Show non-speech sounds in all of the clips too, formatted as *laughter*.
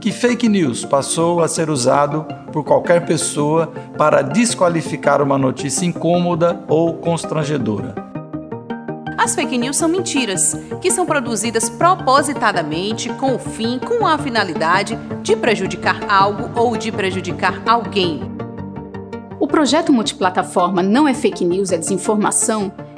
que fake news passou a ser usado por qualquer pessoa para desqualificar uma notícia incômoda ou constrangedora. As fake news são mentiras, que são produzidas propositadamente com o fim, com a finalidade de prejudicar algo ou de prejudicar alguém. O projeto multiplataforma Não é Fake News, é Desinformação,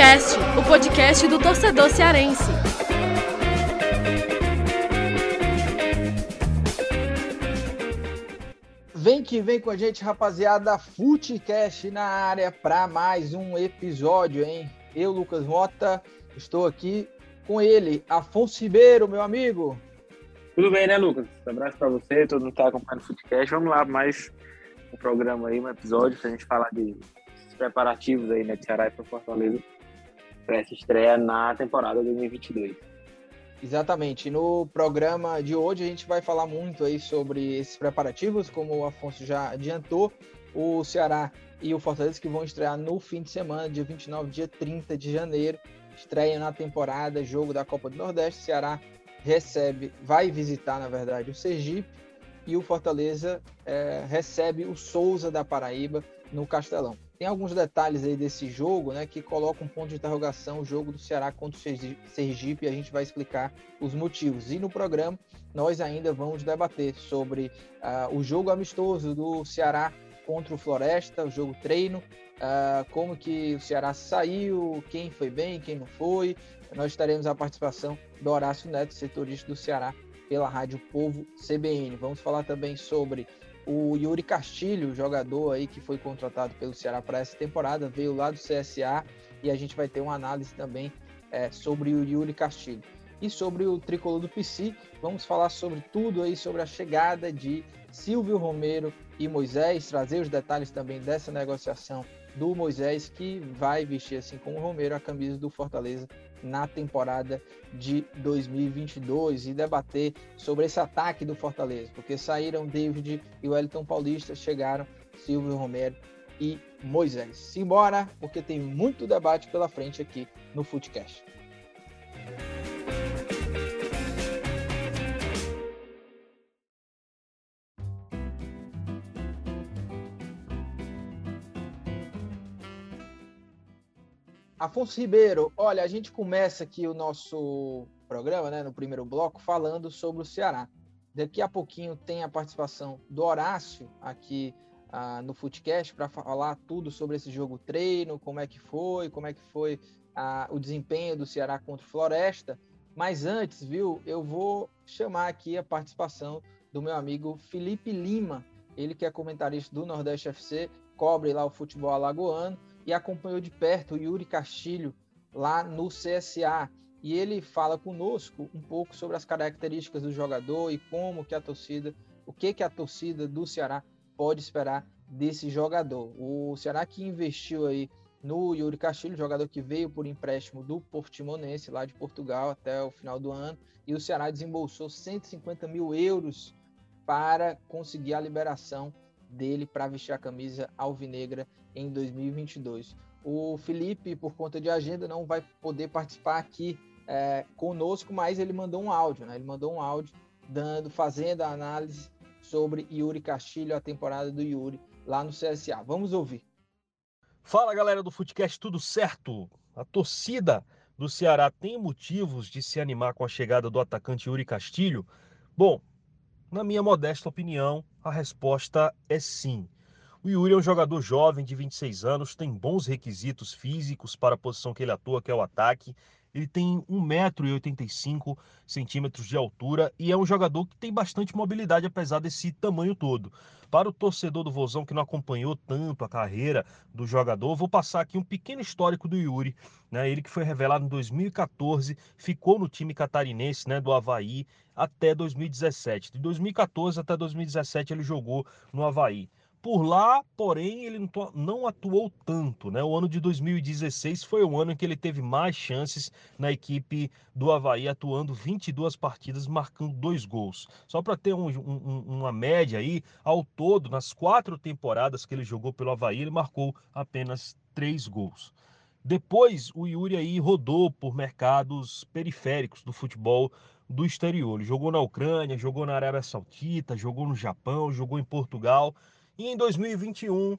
Futecast, o podcast do torcedor cearense. Vem que vem com a gente, rapaziada. Futecast na área para mais um episódio, hein? Eu, Lucas Mota, estou aqui com ele, Afonso Ribeiro, meu amigo. Tudo bem, né, Lucas? Um abraço para você, todo mundo que está acompanhando o Futecast. Vamos lá, mais um programa aí, um episódio para a gente falar de preparativos aí, né, de Ceará e para Fortaleza para essa estreia na temporada 2022. Exatamente. No programa de hoje a gente vai falar muito aí sobre esses preparativos, como o Afonso já adiantou, o Ceará e o Fortaleza que vão estrear no fim de semana, dia 29, dia 30 de janeiro, estreia na temporada, jogo da Copa do Nordeste. O Ceará recebe, vai visitar, na verdade, o Sergipe e o Fortaleza é, recebe o Souza da Paraíba no Castelão. Tem alguns detalhes aí desse jogo, né, que colocam um ponto de interrogação o jogo do Ceará contra o Sergipe e a gente vai explicar os motivos. E no programa nós ainda vamos debater sobre uh, o jogo amistoso do Ceará contra o Floresta, o jogo treino, uh, como que o Ceará saiu, quem foi bem, quem não foi. Nós teremos a participação do Horácio Neto, setorista do Ceará, pela Rádio Povo CBN. Vamos falar também sobre o Yuri Castilho, jogador aí que foi contratado pelo Ceará para essa temporada, veio lá do CSA e a gente vai ter uma análise também é, sobre o Yuri Castilho. E sobre o tricolor do PC, vamos falar sobre tudo aí, sobre a chegada de Silvio Romero e Moisés, trazer os detalhes também dessa negociação do Moisés, que vai vestir, assim como o Romero, a camisa do Fortaleza na temporada de 2022 e debater sobre esse ataque do Fortaleza, porque saíram David e Wellington Paulista, chegaram Silvio Romero e Moisés. Simbora, porque tem muito debate pela frente aqui no Footcast. Afonso Ribeiro, olha, a gente começa aqui o nosso programa, né, no primeiro bloco, falando sobre o Ceará. Daqui a pouquinho tem a participação do Horácio aqui uh, no Footcast para falar tudo sobre esse jogo treino, como é que foi, como é que foi uh, o desempenho do Ceará contra o Floresta. Mas antes, viu, eu vou chamar aqui a participação do meu amigo Felipe Lima, ele que é comentarista do Nordeste FC, cobre lá o futebol alagoano e acompanhou de perto o Yuri Castilho lá no CSA. E ele fala conosco um pouco sobre as características do jogador e como que a torcida, o que que a torcida do Ceará pode esperar desse jogador. O Ceará que investiu aí no Yuri Castilho, jogador que veio por empréstimo do Portimonense, lá de Portugal, até o final do ano, e o Ceará desembolsou 150 mil euros para conseguir a liberação dele para vestir a camisa alvinegra em 2022. O Felipe, por conta de agenda, não vai poder participar aqui é, conosco, mas ele mandou um áudio, né? Ele mandou um áudio dando, fazendo a análise sobre Yuri Castilho, a temporada do Yuri lá no CSA. Vamos ouvir. Fala galera do Futecast, tudo certo? A torcida do Ceará tem motivos de se animar com a chegada do atacante Yuri Castilho? Bom, na minha modesta opinião, a resposta é sim. O Yuri é um jogador jovem de 26 anos, tem bons requisitos físicos para a posição que ele atua, que é o ataque. Ele tem 1,85m de altura e é um jogador que tem bastante mobilidade, apesar desse tamanho todo. Para o torcedor do Vozão que não acompanhou tanto a carreira do jogador, vou passar aqui um pequeno histórico do Yuri. Né? Ele que foi revelado em 2014, ficou no time catarinense né, do Havaí até 2017. De 2014 até 2017 ele jogou no Havaí. Por lá, porém, ele não atuou tanto. Né? O ano de 2016 foi o ano em que ele teve mais chances na equipe do Havaí, atuando 22 partidas, marcando dois gols. Só para ter um, um, uma média aí, ao todo, nas quatro temporadas que ele jogou pelo Havaí, ele marcou apenas três gols. Depois, o Yuri aí rodou por mercados periféricos do futebol do exterior. Ele jogou na Ucrânia, jogou na Arábia Saudita, jogou no Japão, jogou em Portugal e em 2021,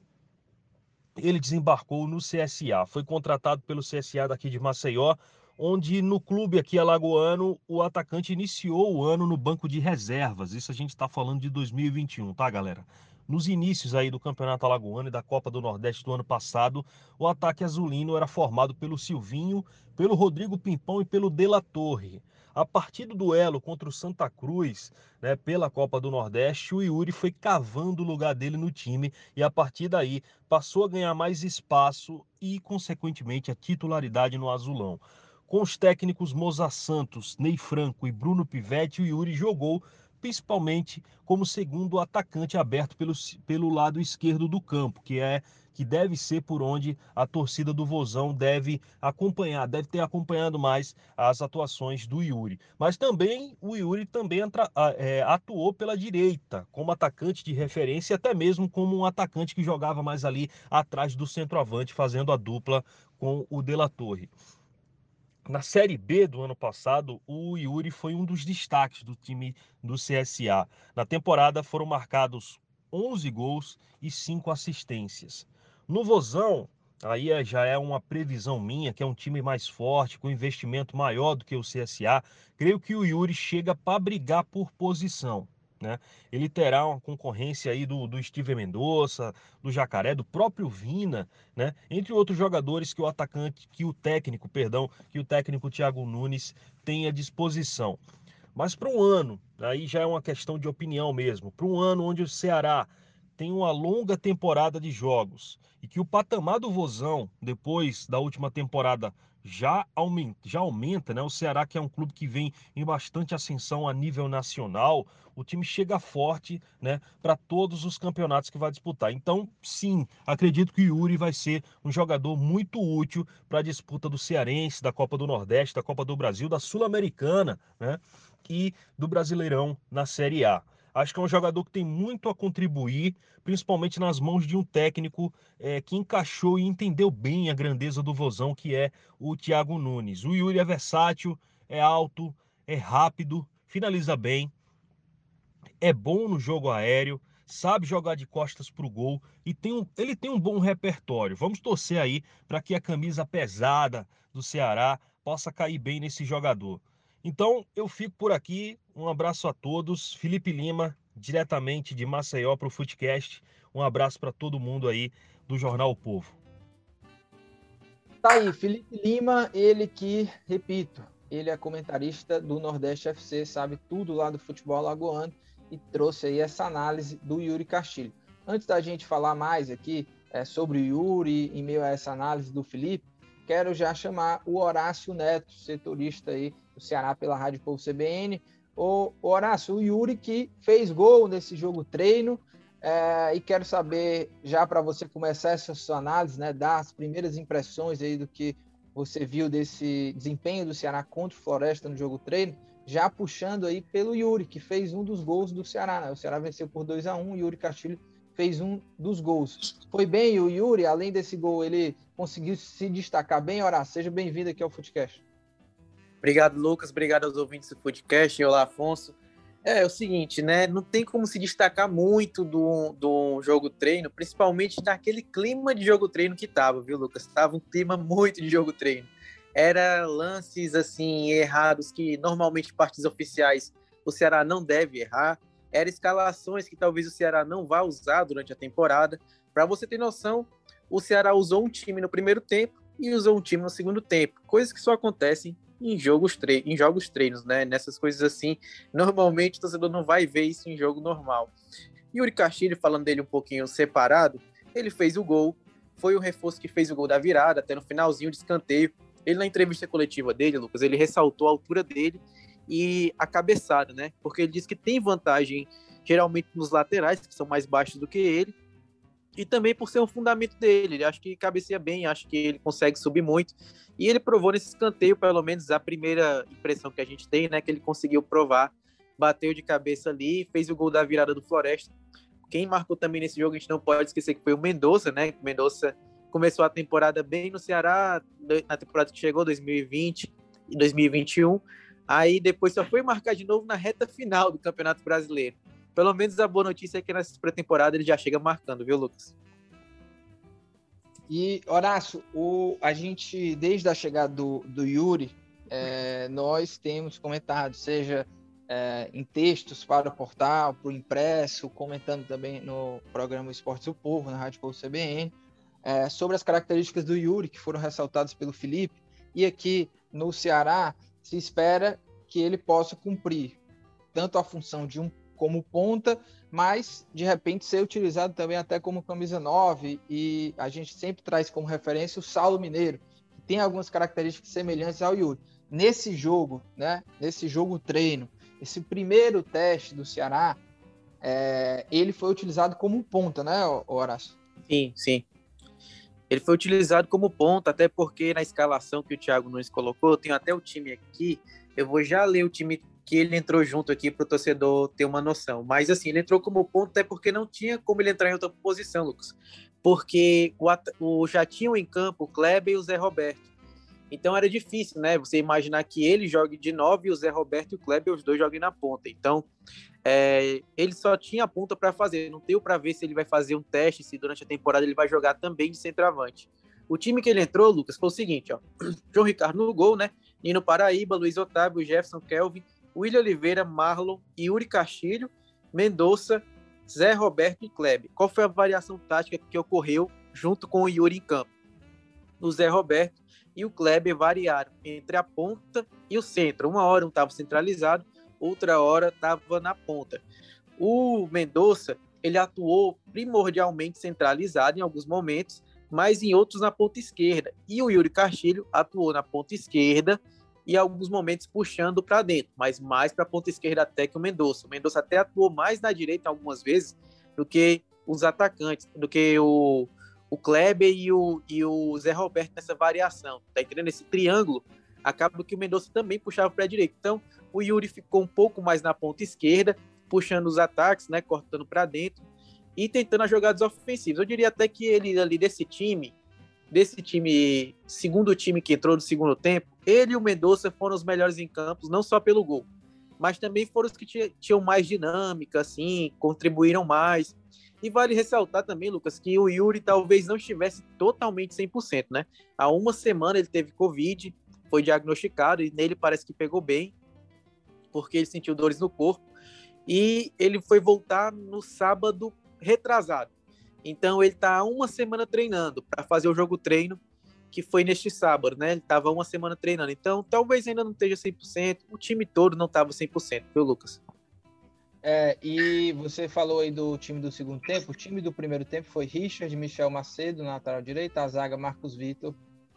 ele desembarcou no CSA. Foi contratado pelo CSA daqui de Maceió, onde no clube aqui alagoano o atacante iniciou o ano no banco de reservas. Isso a gente está falando de 2021, tá, galera? Nos inícios aí do Campeonato Alagoano e da Copa do Nordeste do ano passado, o ataque azulino era formado pelo Silvinho, pelo Rodrigo Pimpão e pelo De La Torre. A partir do duelo contra o Santa Cruz, né, pela Copa do Nordeste, o Yuri foi cavando o lugar dele no time e a partir daí passou a ganhar mais espaço e, consequentemente, a titularidade no azulão. Com os técnicos Moza Santos, Ney Franco e Bruno Pivetti, o Yuri jogou principalmente como segundo atacante aberto pelo, pelo lado esquerdo do campo, que é que deve ser por onde a torcida do Vozão deve acompanhar, deve ter acompanhado mais as atuações do Yuri. Mas também o Yuri também é, atuou pela direita, como atacante de referência, até mesmo como um atacante que jogava mais ali atrás do centroavante, fazendo a dupla com o De La Torre. Na Série B do ano passado, o Yuri foi um dos destaques do time do CSA. Na temporada foram marcados 11 gols e 5 assistências. No Vozão, aí é, já é uma previsão minha, que é um time mais forte, com investimento maior do que o CSA. Creio que o Yuri chega para brigar por posição. Né? Ele terá uma concorrência aí do, do Steven Mendonça, do Jacaré, do próprio Vina, né? Entre outros jogadores que o atacante, que o técnico, perdão, que o técnico Thiago Nunes tem à disposição. Mas para um ano, aí já é uma questão de opinião mesmo, para um ano onde o Ceará tem uma longa temporada de jogos e que o patamar do Vozão, depois da última temporada, já aumenta, já aumenta, né? O Ceará, que é um clube que vem em bastante ascensão a nível nacional, o time chega forte, né, para todos os campeonatos que vai disputar. Então, sim, acredito que o Yuri vai ser um jogador muito útil para a disputa do Cearense, da Copa do Nordeste, da Copa do Brasil, da Sul-Americana, né, e do Brasileirão na Série A. Acho que é um jogador que tem muito a contribuir, principalmente nas mãos de um técnico é, que encaixou e entendeu bem a grandeza do Vozão, que é o Thiago Nunes. O Yuri é versátil, é alto, é rápido, finaliza bem, é bom no jogo aéreo, sabe jogar de costas para o gol e tem um, ele tem um bom repertório. Vamos torcer aí para que a camisa pesada do Ceará possa cair bem nesse jogador. Então eu fico por aqui. Um abraço a todos. Felipe Lima, diretamente de Maceió para o Footcast. Um abraço para todo mundo aí do Jornal o Povo. Tá aí, Felipe Lima, ele que, repito, ele é comentarista do Nordeste FC, sabe tudo lá do futebol lagoano e trouxe aí essa análise do Yuri Castilho. Antes da gente falar mais aqui é, sobre o Yuri, em meio a essa análise do Felipe, quero já chamar o Horácio Neto, setorista aí do Ceará pela Rádio Povo CBN. O, Horácio, o Yuri que fez gol nesse jogo treino, é, e quero saber, já para você começar essa sua análise, né, dar as primeiras impressões aí do que você viu desse desempenho do Ceará contra o Floresta no jogo treino, já puxando aí pelo Yuri, que fez um dos gols do Ceará. Né? O Ceará venceu por 2 a 1 o Yuri Castilho fez um dos gols. Foi bem o Yuri, além desse gol, ele conseguiu se destacar bem. Ora, seja bem-vindo aqui ao Footcast. Obrigado, Lucas. Obrigado aos ouvintes do podcast. Olá, Afonso. É, é o seguinte, né? Não tem como se destacar muito do, do jogo treino, principalmente naquele clima de jogo treino que tava, viu, Lucas? Tava um clima muito de jogo treino. Era lances assim errados que normalmente partes oficiais o Ceará não deve errar eram escalações que talvez o Ceará não vá usar durante a temporada. Para você ter noção, o Ceará usou um time no primeiro tempo e usou um time no segundo tempo, coisas que só acontecem em jogos, tre em jogos treinos, né? Nessas coisas assim, normalmente o torcedor não vai ver isso em jogo normal. Yuri Castilho, falando dele um pouquinho separado, ele fez o gol, foi o reforço que fez o gol da virada, até no finalzinho de escanteio. Ele, na entrevista coletiva dele, Lucas, ele ressaltou a altura dele e a cabeçada, né? Porque ele diz que tem vantagem geralmente nos laterais, que são mais baixos do que ele, e também por ser um fundamento dele. Ele acha que cabeceia bem, acha que ele consegue subir muito. E ele provou nesse escanteio, pelo menos a primeira impressão que a gente tem, né? Que ele conseguiu provar, bateu de cabeça ali, fez o gol da virada do Floresta. Quem marcou também nesse jogo, a gente não pode esquecer que foi o Mendonça, né? O Mendonça começou a temporada bem no Ceará, na temporada que chegou, 2020 e 2021 Aí depois só foi marcar de novo na reta final do Campeonato Brasileiro. Pelo menos a boa notícia é que nessa pré-temporada ele já chega marcando, viu, Lucas? E, Horácio, o, a gente, desde a chegada do, do Yuri, é, nós temos comentado, seja é, em textos para o portal, para o impresso, comentando também no programa Esportes do Povo, na Rádio Povo CBN, é, sobre as características do Yuri, que foram ressaltadas pelo Felipe. E aqui no Ceará, se espera que ele possa cumprir tanto a função de um como ponta, mas de repente ser utilizado também até como camisa 9 e a gente sempre traz como referência o Saulo Mineiro, que tem algumas características semelhantes ao Yuri. Nesse jogo, né, nesse jogo treino, esse primeiro teste do Ceará, é, ele foi utilizado como ponta, né, Horácio? Sim, sim. Ele foi utilizado como ponta, até porque na escalação que o Thiago Nunes colocou, eu tenho até o time aqui, eu vou já ler o time que ele entrou junto aqui para o torcedor ter uma noção. Mas assim, ele entrou como ponta até porque não tinha como ele entrar em outra posição, Lucas. Porque o, o já tinham em campo o Kleber e o Zé Roberto. Então era difícil, né? Você imaginar que ele jogue de nove e o Zé Roberto e o Kleber, os dois joguem na ponta. Então é, ele só tinha a ponta para fazer, não deu para ver se ele vai fazer um teste, se durante a temporada ele vai jogar também de centroavante. O time que ele entrou, Lucas, foi o seguinte: ó, *clears throat* João Ricardo no gol, né? Nino Paraíba, Luiz Otávio, Jefferson Kelvin, William Oliveira, Marlon, Yuri Castilho, Mendonça, Zé Roberto e Kleber. Qual foi a variação tática que ocorreu junto com o Yuri em campo? O Zé Roberto e o Kleber variaram entre a ponta e o centro. Uma hora um estava centralizado, outra hora estava na ponta. O Mendonça, ele atuou primordialmente centralizado em alguns momentos, mas em outros na ponta esquerda. E o Yuri Castilho atuou na ponta esquerda e alguns momentos puxando para dentro, mas mais para a ponta esquerda até que o Mendonça. O Mendonça até atuou mais na direita algumas vezes do que os atacantes, do que o, o Kleber e o, e o Zé Roberto nessa variação. Tá entendendo? Esse triângulo acaba que o Mendonça também puxava para a direita. Então, o Yuri ficou um pouco mais na ponta esquerda, puxando os ataques, né, cortando para dentro e tentando as jogadas ofensivas. Eu diria até que ele ali desse time, desse time, segundo time que entrou no segundo tempo, ele e o Mendonça foram os melhores em campos, não só pelo gol, mas também foram os que tinham mais dinâmica, assim, contribuíram mais. E vale ressaltar também, Lucas, que o Yuri talvez não estivesse totalmente 100%, né? Há uma semana ele teve Covid, foi diagnosticado e nele parece que pegou bem, porque ele sentiu dores no corpo. E ele foi voltar no sábado retrasado. Então ele está uma semana treinando para fazer o jogo treino que foi neste sábado, né? Ele estava uma semana treinando. Então talvez ainda não esteja 100%. O time todo não estava 100%, viu, Lucas? É, e você falou aí do time do segundo tempo. O time do primeiro tempo foi Richard, Michel Macedo na lateral direita, a zaga Marcos Vitor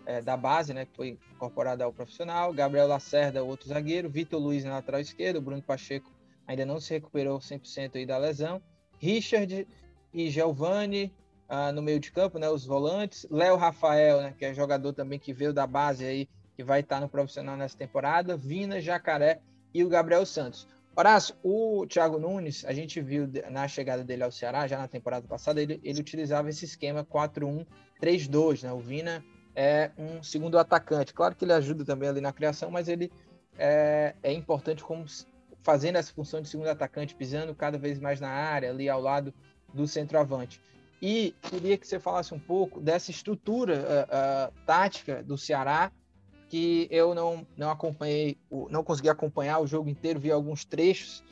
é, da base, né, que foi incorporado ao profissional, Gabriel Lacerda, outro zagueiro, Vitor Luiz na lateral esquerda, Bruno Pacheco ainda não se recuperou 100% aí da lesão, Richard e Giovanni ah, no meio de campo, né, os volantes, Léo Rafael, né, que é jogador também que veio da base aí, que vai estar no profissional nessa temporada, Vina, Jacaré e o Gabriel Santos. Horácio, o Thiago Nunes, a gente viu na chegada dele ao Ceará, já na temporada passada, ele, ele utilizava esse esquema 4-1-3-2, né? O Vina é um segundo atacante. Claro que ele ajuda também ali na criação, mas ele é, é importante como fazendo essa função de segundo atacante, pisando cada vez mais na área, ali ao lado do centroavante. E queria que você falasse um pouco dessa estrutura uh, uh, tática do Ceará que eu não, não acompanhei, não consegui acompanhar o jogo inteiro, vi alguns trechos,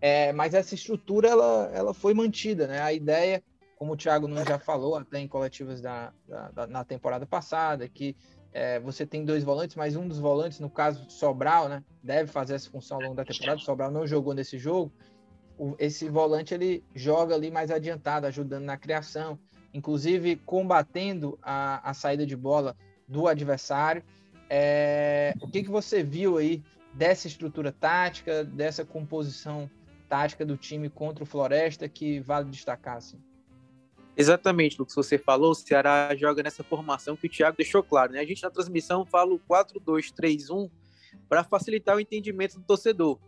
é, mas essa estrutura ela, ela foi mantida, né? A ideia, como o Thiago não já falou até em coletivas da, da, da na temporada passada, que é, você tem dois volantes, mas um dos volantes, no caso Sobral, né, deve fazer essa função ao longo da temporada. Sobral não jogou nesse jogo. Esse volante ele joga ali mais adiantado, ajudando na criação, inclusive combatendo a, a saída de bola do adversário. É, o que, que você viu aí dessa estrutura tática, dessa composição tática do time contra o Floresta que vale destacar? Assim? Exatamente, o que você falou, o Ceará joga nessa formação que o Thiago deixou claro. Né? A gente na transmissão fala o 4-2-3-1 para facilitar o entendimento do torcedor.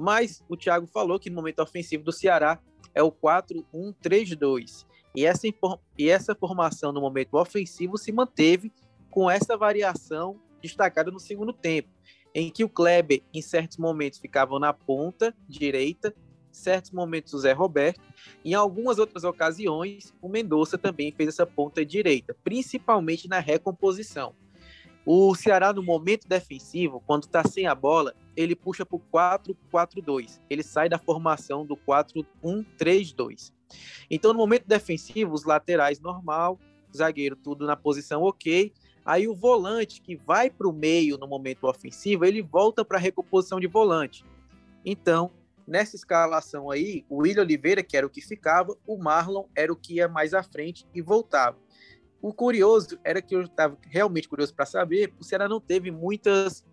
Mas o Thiago falou que no momento ofensivo do Ceará é o 4-1-3-2. E essa, e essa formação no momento ofensivo se manteve com essa variação destacada no segundo tempo, em que o Kleber, em certos momentos, ficava na ponta direita, em certos momentos o Zé Roberto, e em algumas outras ocasiões o Mendonça também fez essa ponta direita, principalmente na recomposição. O Ceará, no momento defensivo, quando está sem a bola, ele puxa para o 4-4-2. Ele sai da formação do 4-1-3-2. Então, no momento defensivo, os laterais normal, zagueiro tudo na posição ok, Aí o volante que vai para o meio no momento ofensivo, ele volta para a recomposição de volante. Então, nessa escalação aí, o William Oliveira, que era o que ficava, o Marlon era o que ia mais à frente e voltava. O curioso era que eu estava realmente curioso para saber, o Ceará não teve muitas,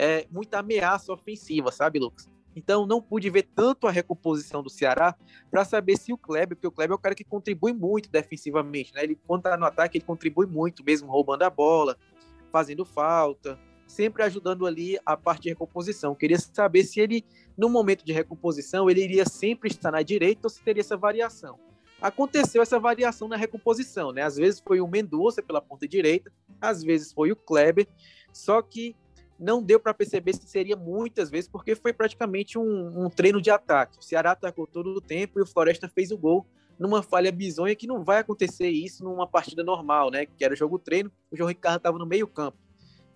é, muita ameaça ofensiva, sabe, Lucas? Então não pude ver tanto a recomposição do Ceará para saber se o Kleber, porque o Kleber é o cara que contribui muito defensivamente, né? Ele quando tá no ataque, ele contribui muito, mesmo roubando a bola, fazendo falta, sempre ajudando ali a parte de recomposição. Queria saber se ele no momento de recomposição, ele iria sempre estar na direita ou se teria essa variação. Aconteceu essa variação na recomposição, né? Às vezes foi o Mendonça pela ponta direita, às vezes foi o Kleber, só que não deu para perceber se seria muitas vezes, porque foi praticamente um, um, treino de ataque. O Ceará atacou todo o tempo e o Floresta fez o gol numa falha bizonha que não vai acontecer isso numa partida normal, né? Que era jogo treino, o João Ricardo estava no meio campo.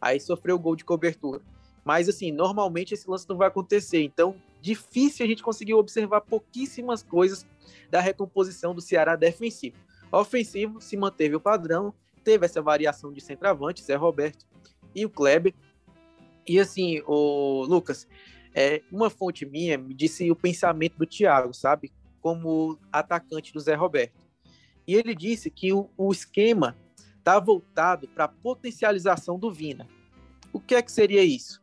Aí sofreu o gol de cobertura. Mas assim, normalmente esse lance não vai acontecer. Então, difícil a gente conseguir observar pouquíssimas coisas da recomposição do Ceará defensivo. Ofensivo se manteve o padrão, teve essa variação de centroavante, Zé Roberto e o Kleber, e assim, o Lucas, é, uma fonte minha me disse o pensamento do Thiago, sabe? Como atacante do Zé Roberto. E ele disse que o, o esquema está voltado para a potencialização do Vina. O que é que seria isso?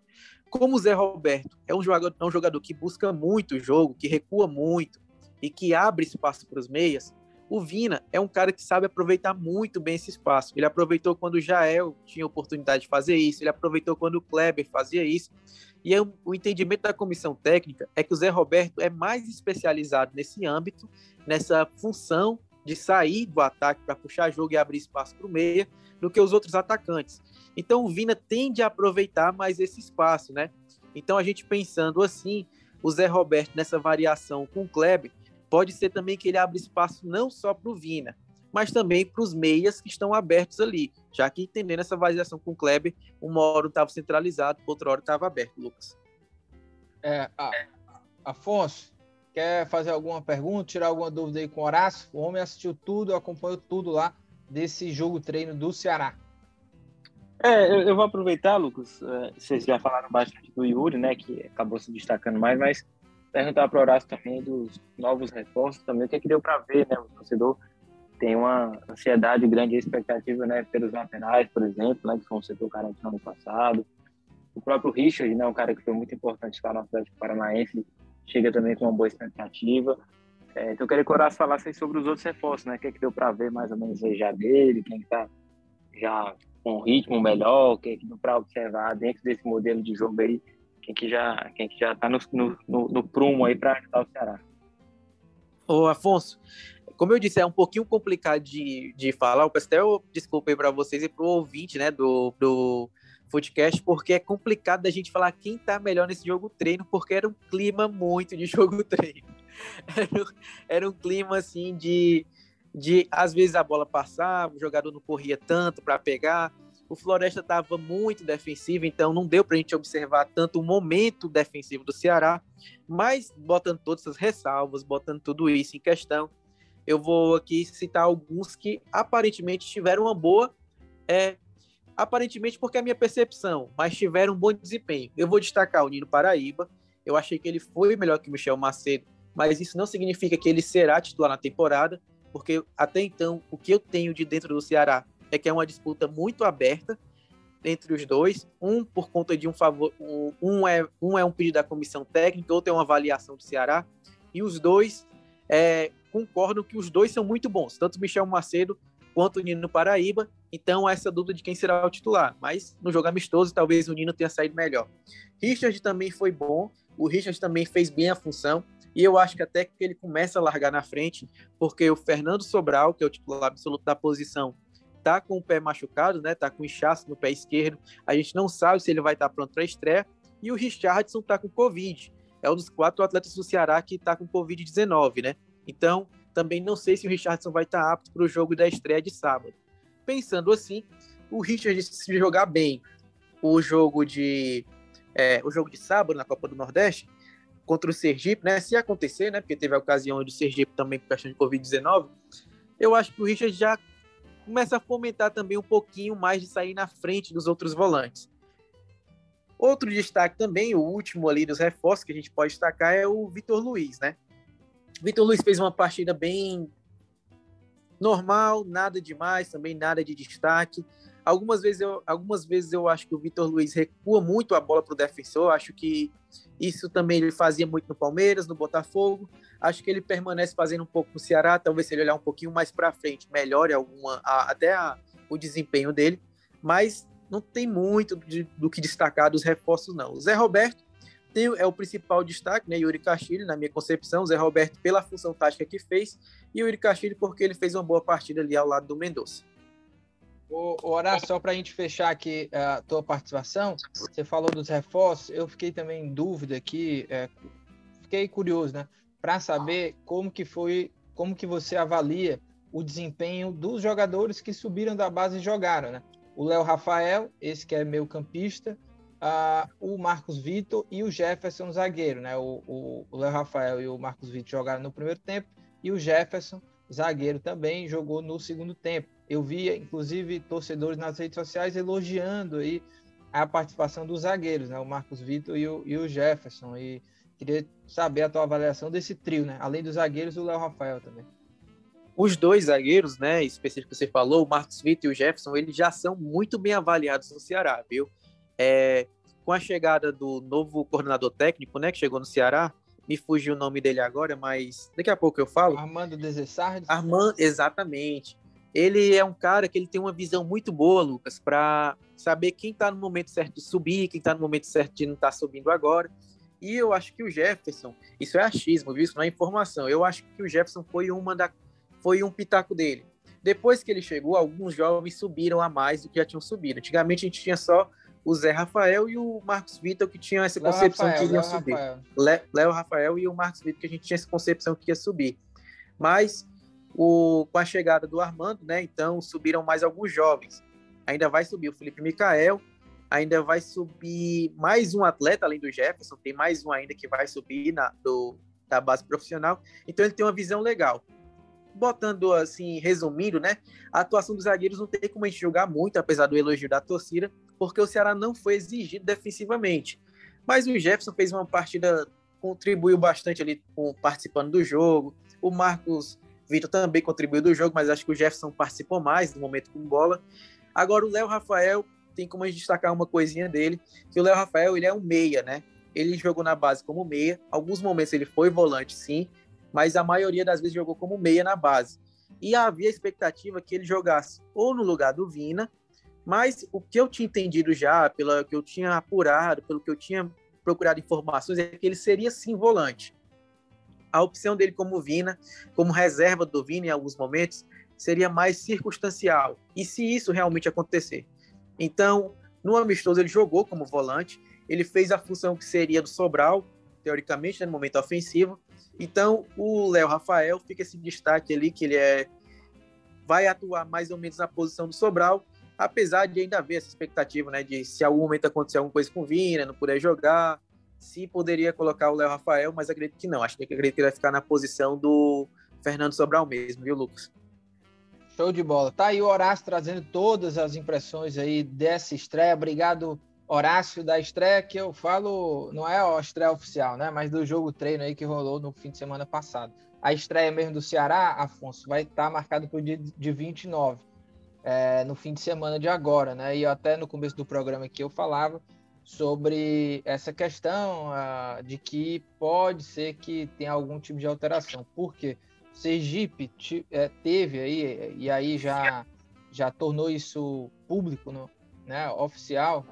Como o Zé Roberto é um jogador, é um jogador que busca muito o jogo, que recua muito e que abre espaço para os meias, o Vina é um cara que sabe aproveitar muito bem esse espaço. Ele aproveitou quando o Jael tinha oportunidade de fazer isso, ele aproveitou quando o Kleber fazia isso. E é o entendimento da comissão técnica é que o Zé Roberto é mais especializado nesse âmbito, nessa função de sair do ataque para puxar jogo e abrir espaço para o meia, do que os outros atacantes. Então o Vina tende a aproveitar mais esse espaço, né? Então a gente pensando assim, o Zé Roberto nessa variação com o Kleber, pode ser também que ele abra espaço não só para o Vina, mas também para os meias que estão abertos ali, já que entendendo essa variação com o Kleber, uma hora estava centralizado, outra hora estava aberto, Lucas. É, a, Afonso, quer fazer alguma pergunta, tirar alguma dúvida aí com o Horácio? O homem assistiu tudo, acompanhou tudo lá desse jogo treino do Ceará. É, eu, eu vou aproveitar, Lucas. É, vocês já falaram bastante do Yuri, né, que acabou se destacando mais, mas perguntar para o Horácio também dos novos reforços também, o que é que deu para ver, né? O torcedor tem uma ansiedade grande e expectativa, né, pelos laterais, por exemplo, né, que foi um setor carente no ano passado. O próprio Richard, né, um cara que foi muito importante lá no Atlético Paranaense, chega também com uma boa expectativa. É, então, eu queria que o Horácio falasse sobre os outros reforços, né? O que é que deu para ver mais ou menos aí já dele, quem está já com um ritmo melhor, o que é que deu para observar dentro desse modelo de jogo aí quem que já, quem que já tá no, no, no, prumo aí para ajudar o Ceará. Ô, Afonso, como eu disse, é um pouquinho complicado de, de falar. Eu peço até desculpa aí para vocês e para o ouvinte né, do, do podcast, porque é complicado da gente falar quem tá melhor nesse jogo treino, porque era um clima muito de *laughs* jogo treino. Era, era um clima assim de, de às vezes a bola passava, o jogador não corria tanto para pegar. O Floresta estava muito defensivo, então não deu para a gente observar tanto o momento defensivo do Ceará. Mas botando todas essas ressalvas, botando tudo isso em questão, eu vou aqui citar alguns que aparentemente tiveram uma boa é, aparentemente porque é a minha percepção, mas tiveram um bom desempenho. Eu vou destacar o Nino Paraíba. Eu achei que ele foi melhor que o Michel Macedo, mas isso não significa que ele será titular na temporada, porque até então o que eu tenho de dentro do Ceará é que é uma disputa muito aberta entre os dois, um por conta de um favor, um, é um é um pedido da comissão técnica, outro é uma avaliação do Ceará, e os dois é, concordam que os dois são muito bons, tanto Michel Macedo quanto o Nino Paraíba, então essa dúvida de quem será o titular, mas no jogo amistoso talvez o Nino tenha saído melhor. Richard também foi bom, o Richard também fez bem a função, e eu acho que até que ele começa a largar na frente, porque o Fernando Sobral, que é o titular absoluto da posição, tá com o pé machucado, né? Tá com inchaço no pé esquerdo. A gente não sabe se ele vai estar tá pronto para estreia. E o Richardson tá com Covid. É um dos quatro atletas do Ceará que tá com Covid-19, né? Então, também não sei se o Richardson vai estar tá apto para o jogo da estreia de sábado. Pensando assim, o Richard se jogar bem o jogo de é, o jogo de sábado na Copa do Nordeste contra o Sergipe, né? Se acontecer, né? Porque teve a ocasião do Sergipe também por questão de Covid-19, eu acho que o Richard já começa a fomentar também um pouquinho mais de sair na frente dos outros volantes. Outro destaque também, o último ali dos reforços que a gente pode destacar é o Vitor Luiz, né? Vitor Luiz fez uma partida bem normal, nada demais, também nada de destaque. Algumas vezes eu, algumas vezes eu acho que o Vitor Luiz recua muito a bola para o defensor. Acho que isso também ele fazia muito no Palmeiras, no Botafogo. Acho que ele permanece fazendo um pouco no Ceará. Talvez se ele olhar um pouquinho mais para frente, melhore alguma, a, até a, o desempenho dele. Mas não tem muito de, do que destacar dos reforços, não. O Zé Roberto tem, é o principal destaque, né? Yuri Castilho, na minha concepção. O Zé Roberto pela função tática que fez. E o Yuri Castilho porque ele fez uma boa partida ali ao lado do Mendonça. O, Horácio, só para a gente fechar aqui a tua participação, você falou dos reforços, eu fiquei também em dúvida aqui, é, fiquei curioso, né? Para saber como que foi, como que você avalia o desempenho dos jogadores que subiram da base e jogaram, né? O Léo Rafael, esse que é meio campista, uh, o Marcos Vitor e o Jefferson zagueiro, né? O Léo Rafael e o Marcos Vitor jogaram no primeiro tempo e o Jefferson zagueiro também jogou no segundo tempo. Eu vi, inclusive, torcedores nas redes sociais elogiando aí a participação dos zagueiros, né? O Marcos Vitor e o, e o Jefferson. E queria saber a tua avaliação desse trio, né? Além dos zagueiros, o Léo Rafael também. Os dois zagueiros, né, específico que você falou, o Marcos Vitor e o Jefferson, eles já são muito bem avaliados no Ceará, viu? É, com a chegada do novo coordenador técnico, né, que chegou no Ceará, me fugiu o nome dele agora, mas daqui a pouco eu falo. Armando Desessardes? Armando, exatamente ele é um cara que ele tem uma visão muito boa, Lucas, para saber quem está no momento certo de subir, quem está no momento certo de não estar tá subindo agora. E eu acho que o Jefferson, isso é achismo, viu? Isso não é informação. Eu acho que o Jefferson foi uma da foi um pitaco dele. Depois que ele chegou, alguns jovens subiram a mais do que já tinham subido. Antigamente a gente tinha só o Zé Rafael e o Marcos Vitor que tinham essa Léo concepção Rafael, que iam subir. Léo Rafael e o Marcos Vitor que a gente tinha essa concepção que ia subir. Mas o, com a chegada do Armando, né? Então subiram mais alguns jovens. Ainda vai subir o Felipe Micael, ainda vai subir mais um atleta além do Jefferson, tem mais um ainda que vai subir na, do, da base profissional. Então ele tem uma visão legal. Botando assim, resumindo, né? A atuação dos zagueiros não tem como a gente julgar muito, apesar do elogio da torcida, porque o Ceará não foi exigido defensivamente. Mas o Jefferson fez uma partida, contribuiu bastante ali com, participando do jogo. O Marcos Vitor também contribuiu do jogo, mas acho que o Jefferson participou mais no momento com bola. Agora o Léo Rafael, tem como a gente destacar uma coisinha dele, que o Léo Rafael ele é um meia, né? Ele jogou na base como meia, alguns momentos ele foi volante sim, mas a maioria das vezes jogou como meia na base. E havia expectativa que ele jogasse ou no lugar do Vina, mas o que eu tinha entendido já, pelo que eu tinha apurado, pelo que eu tinha procurado informações é que ele seria sim volante. A opção dele como Vina, como reserva do Vina em alguns momentos, seria mais circunstancial. E se isso realmente acontecer? Então, no amistoso ele jogou como volante, ele fez a função que seria do Sobral, teoricamente, né, no momento ofensivo. Então, o Léo Rafael fica esse destaque ali que ele é vai atuar mais ou menos na posição do Sobral, apesar de ainda haver essa expectativa, né, de se algum momento acontecer alguma coisa com o Vina, não puder jogar, se poderia colocar o Léo Rafael, mas acredito que não. Acho que acredito que ele vai ficar na posição do Fernando Sobral mesmo, viu, Lucas? Show de bola. Tá aí o Horácio trazendo todas as impressões aí dessa estreia. Obrigado, Horácio, da estreia que eu falo, não é a estreia oficial, né? Mas do jogo treino aí que rolou no fim de semana passado. A estreia mesmo do Ceará, Afonso, vai estar tá marcado para o dia de 29, é, no fim de semana de agora, né? E até no começo do programa aqui eu falava sobre essa questão uh, de que pode ser que tenha algum tipo de alteração. Por quê? Sergipe é, teve aí, e aí já, já tornou isso público, no, né, oficial,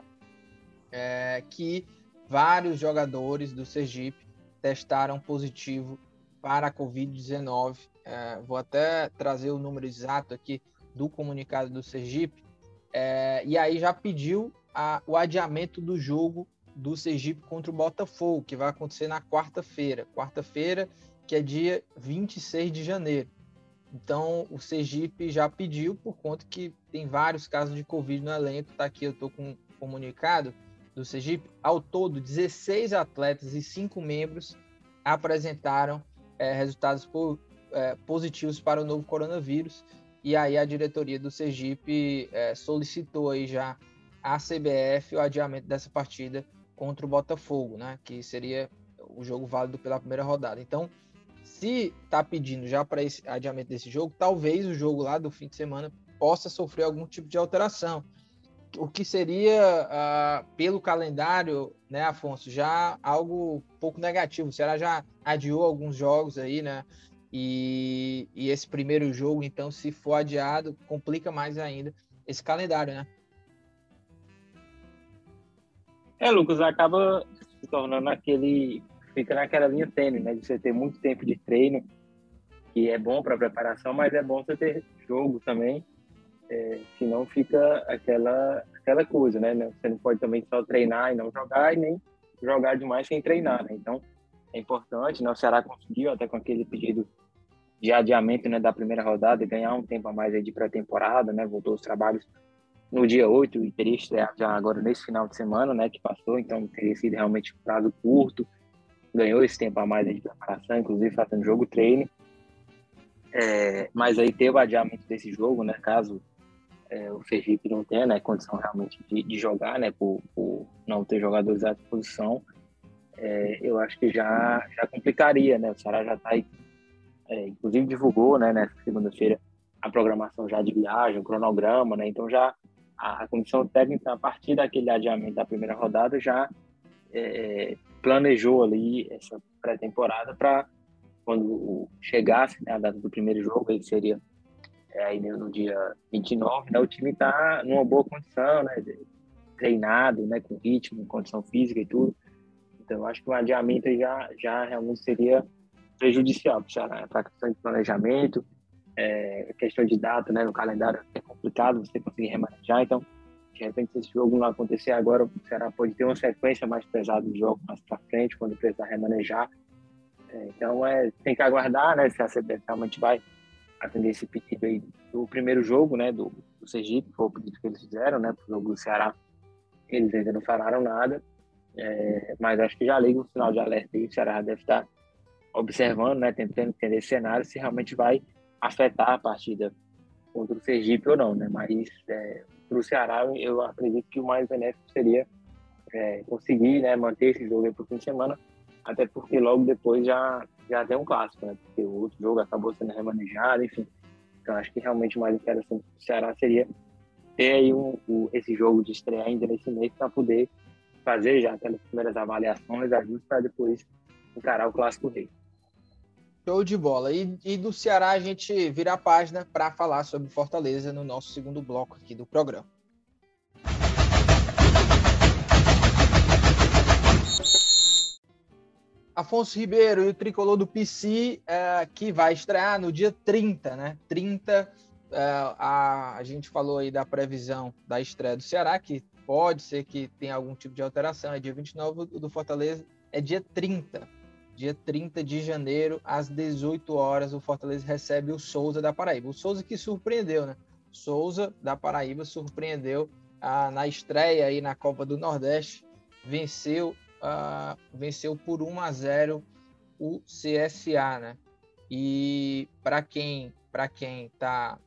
é, que vários jogadores do Sergipe testaram positivo para a Covid-19. É, vou até trazer o número exato aqui do comunicado do Sergipe. É, e aí já pediu a, o adiamento do jogo do Sergipe contra o Botafogo, que vai acontecer na quarta-feira. Quarta-feira, que é dia 26 de janeiro. Então, o Sergipe já pediu, por conta que tem vários casos de Covid no elenco. Tá aqui, eu estou com um comunicado do Sergipe. Ao todo, 16 atletas e 5 membros apresentaram é, resultados é, positivos para o novo coronavírus. E aí a diretoria do Sergipe é, solicitou aí já a CBF o adiamento dessa partida contra o Botafogo, né? Que seria o jogo válido pela primeira rodada. Então, se está pedindo já para esse adiamento desse jogo, talvez o jogo lá do fim de semana possa sofrer algum tipo de alteração. O que seria, uh, pelo calendário, né, Afonso, já algo pouco negativo. O Ceará já adiou alguns jogos aí, né? E, e esse primeiro jogo, então, se for adiado, complica mais ainda esse calendário, né? É, Lucas, acaba se tornando aquele. Fica naquela linha tênue, né? De você ter muito tempo de treino, que é bom para preparação, mas é bom você ter jogo também, é, senão fica aquela, aquela coisa, né? Você não pode também só treinar e não jogar, e nem jogar demais sem treinar, né? Então, é importante, né? O Ceará conseguiu, até com aquele pedido de adiamento né, da primeira rodada, ganhar um tempo a mais aí de pré-temporada, né? Voltou os trabalhos no dia 8 e teria estreado já agora nesse final de semana, né, que passou, então teria sido realmente um prazo curto, ganhou esse tempo a mais de preparação, inclusive fazendo jogo treino, é, mas aí teve o adiamento desse jogo, né, caso é, o Sergipe não tenha, né, condição realmente de, de jogar, né, por, por, não ter jogadores à disposição, é, eu acho que já, já complicaria, né, o Ceará já está aí, é, inclusive divulgou, né, nessa segunda-feira, a programação já de viagem, o cronograma, né, então já a, comissão técnica, a partir daquele adiamento da primeira rodada, já é, planejou ali essa pré-temporada para quando chegasse né, a data do primeiro jogo, que seria é, aí no dia 29, né, o time está numa boa condição, né, treinado, né, com ritmo, condição física e tudo. Então, acho que um adiamento já, já realmente seria prejudicial para a questão de planejamento, é, questão de data, né, no calendário é complicado você conseguir remanejar, então de repente se esse jogo não acontecer agora, o Ceará pode ter uma sequência mais pesada de jogo mais para frente, quando precisar remanejar. É, então é, tem que aguardar, né, se a CBF realmente vai atender esse pedido aí do primeiro jogo, né, do, do Sergipe, foi o pedido que eles fizeram, né, para o jogo do Ceará, eles ainda não falaram nada, é, mas acho que já liga um sinal de alerta aí, o Ceará deve estar observando, né, tentando entender esse cenário, se realmente vai afetar a partida contra o Sergipe ou não, né? Mas é, para o Ceará, eu acredito que o mais benéfico seria é, conseguir né, manter esse jogo para o fim de semana, até porque logo depois já, já tem um clássico, né? Porque o outro jogo acabou sendo remanejado, enfim. Então acho que realmente o mais interessante para o Ceará seria ter aí um, um, esse jogo de estreia ainda nesse mês para poder fazer já aquelas primeiras avaliações, ajustes para depois encarar o Clássico Rei. Show de bola. E, e do Ceará a gente vira a página para falar sobre Fortaleza no nosso segundo bloco aqui do programa. Afonso Ribeiro e o tricolor do PC, é, que vai estrear no dia 30, né? 30, é, a, a gente falou aí da previsão da estreia do Ceará, que pode ser que tenha algum tipo de alteração, é dia 29, o do Fortaleza é dia 30. Dia 30 de janeiro, às 18 horas, o Fortaleza recebe o Souza da Paraíba. O Souza que surpreendeu, né? Souza da Paraíba surpreendeu ah, na estreia aí na Copa do Nordeste, venceu uh, venceu por 1 a 0 o CSA, né? E para quem para quem está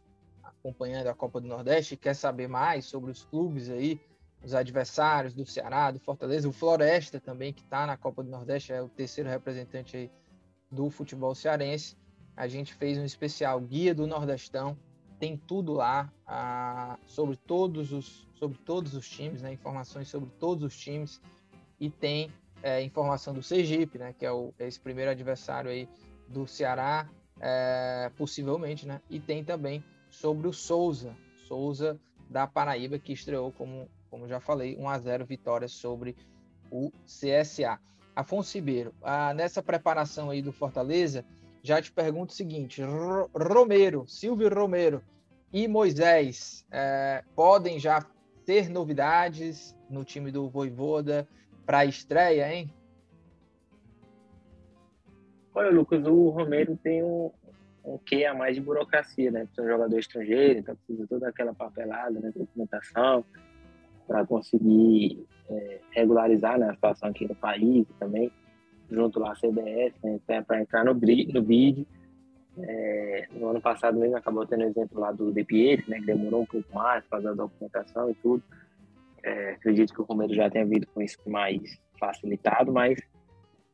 acompanhando a Copa do Nordeste quer saber mais sobre os clubes aí, os adversários do Ceará, do Fortaleza, o Floresta também que está na Copa do Nordeste é o terceiro representante do futebol cearense. A gente fez um especial guia do Nordestão, tem tudo lá ah, sobre todos os sobre todos os times, né? Informações sobre todos os times e tem é, informação do Sergipe, né, que é, o, é esse primeiro adversário aí do Ceará, é, possivelmente, né, e tem também sobre o Souza, Souza da Paraíba, que estreou, como, como já falei, 1 a 0 vitória sobre o CSA. Afonso Ribeiro, ah, nessa preparação aí do Fortaleza, já te pergunto o seguinte: Romero, Silvio Romero e Moisés é, podem já ter novidades no time do Voivoda? para a estreia, hein? Olha, Lucas, o Romero tem um, um quê a mais de burocracia, né? Precisa um jogador estrangeiro, então precisa toda aquela papelada, né? Documentação para conseguir é, regularizar né, a situação aqui no país também, junto lá à CBS, né? Para entrar no, no BID. É, no ano passado mesmo acabou tendo exemplo lá do De né? Que demorou um pouco mais para fazer a documentação e tudo. É, acredito que o Romero já tenha vindo com isso mais facilitado, mas